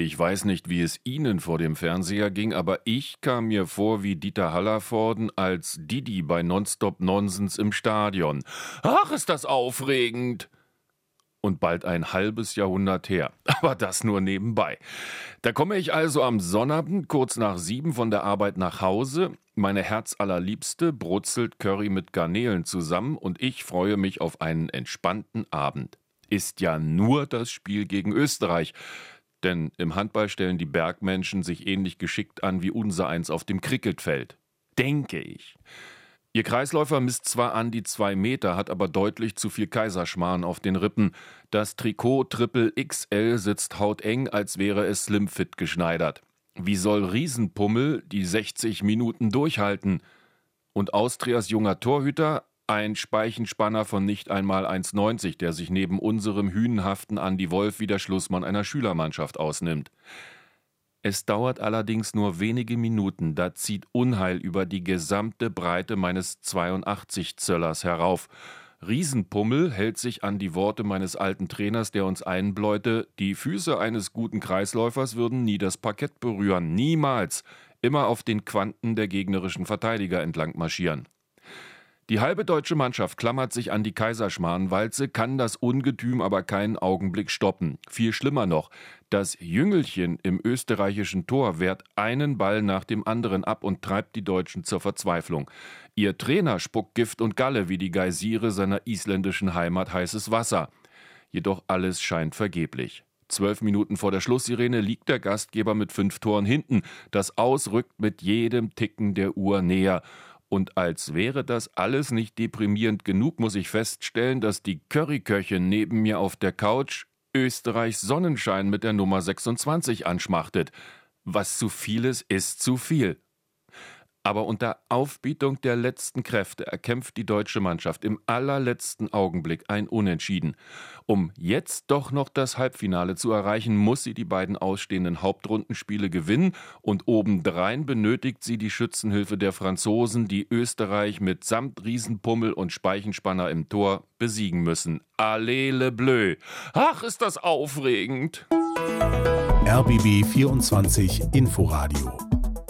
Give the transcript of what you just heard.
Ich weiß nicht, wie es Ihnen vor dem Fernseher ging, aber ich kam mir vor wie Dieter Hallervorden als Didi bei Nonstop Nonsens im Stadion. Ach, ist das aufregend! Und bald ein halbes Jahrhundert her. Aber das nur nebenbei. Da komme ich also am Sonnabend kurz nach sieben von der Arbeit nach Hause. Meine Herzallerliebste brutzelt Curry mit Garnelen zusammen und ich freue mich auf einen entspannten Abend. Ist ja nur das Spiel gegen Österreich. Denn im Handball stellen die Bergmenschen sich ähnlich geschickt an wie unser eins auf dem Cricketfeld. Denke ich. Ihr Kreisläufer misst zwar an die zwei Meter, hat aber deutlich zu viel Kaiserschmarrn auf den Rippen. Das Trikot Triple XL sitzt hauteng, als wäre es slimfit geschneidert. Wie soll Riesenpummel die 60 Minuten durchhalten? Und Austrias junger Torhüter ein Speichenspanner von nicht einmal 1,90, der sich neben unserem hünenhaften Andi Wolf wie der Schlussmann einer Schülermannschaft ausnimmt. Es dauert allerdings nur wenige Minuten, da zieht Unheil über die gesamte Breite meines 82 Zöllers herauf. Riesenpummel hält sich an die Worte meines alten Trainers, der uns einbläute, die Füße eines guten Kreisläufers würden nie das Parkett berühren, niemals, immer auf den Quanten der gegnerischen Verteidiger entlang marschieren. Die halbe deutsche Mannschaft klammert sich an die Kaiserschmarrnwalze, kann das Ungetüm aber keinen Augenblick stoppen. Viel schlimmer noch, das Jüngelchen im österreichischen Tor wehrt einen Ball nach dem anderen ab und treibt die Deutschen zur Verzweiflung. Ihr Trainer spuckt Gift und Galle wie die Geysire seiner isländischen Heimat heißes Wasser. Jedoch alles scheint vergeblich. Zwölf Minuten vor der Schlusssirene liegt der Gastgeber mit fünf Toren hinten. Das Aus rückt mit jedem Ticken der Uhr näher. Und als wäre das alles nicht deprimierend genug, muss ich feststellen, dass die Curryköchin neben mir auf der Couch Österreichs Sonnenschein mit der Nummer 26 anschmachtet. Was zu viel ist, ist zu viel. Aber unter Aufbietung der letzten Kräfte erkämpft die deutsche Mannschaft im allerletzten Augenblick ein Unentschieden. Um jetzt doch noch das Halbfinale zu erreichen, muss sie die beiden ausstehenden Hauptrundenspiele gewinnen und obendrein benötigt sie die Schützenhilfe der Franzosen, die Österreich mit samt Riesenpummel und Speichenspanner im Tor besiegen müssen. Allez le bleu! Ach, ist das aufregend! RBB 24 Inforadio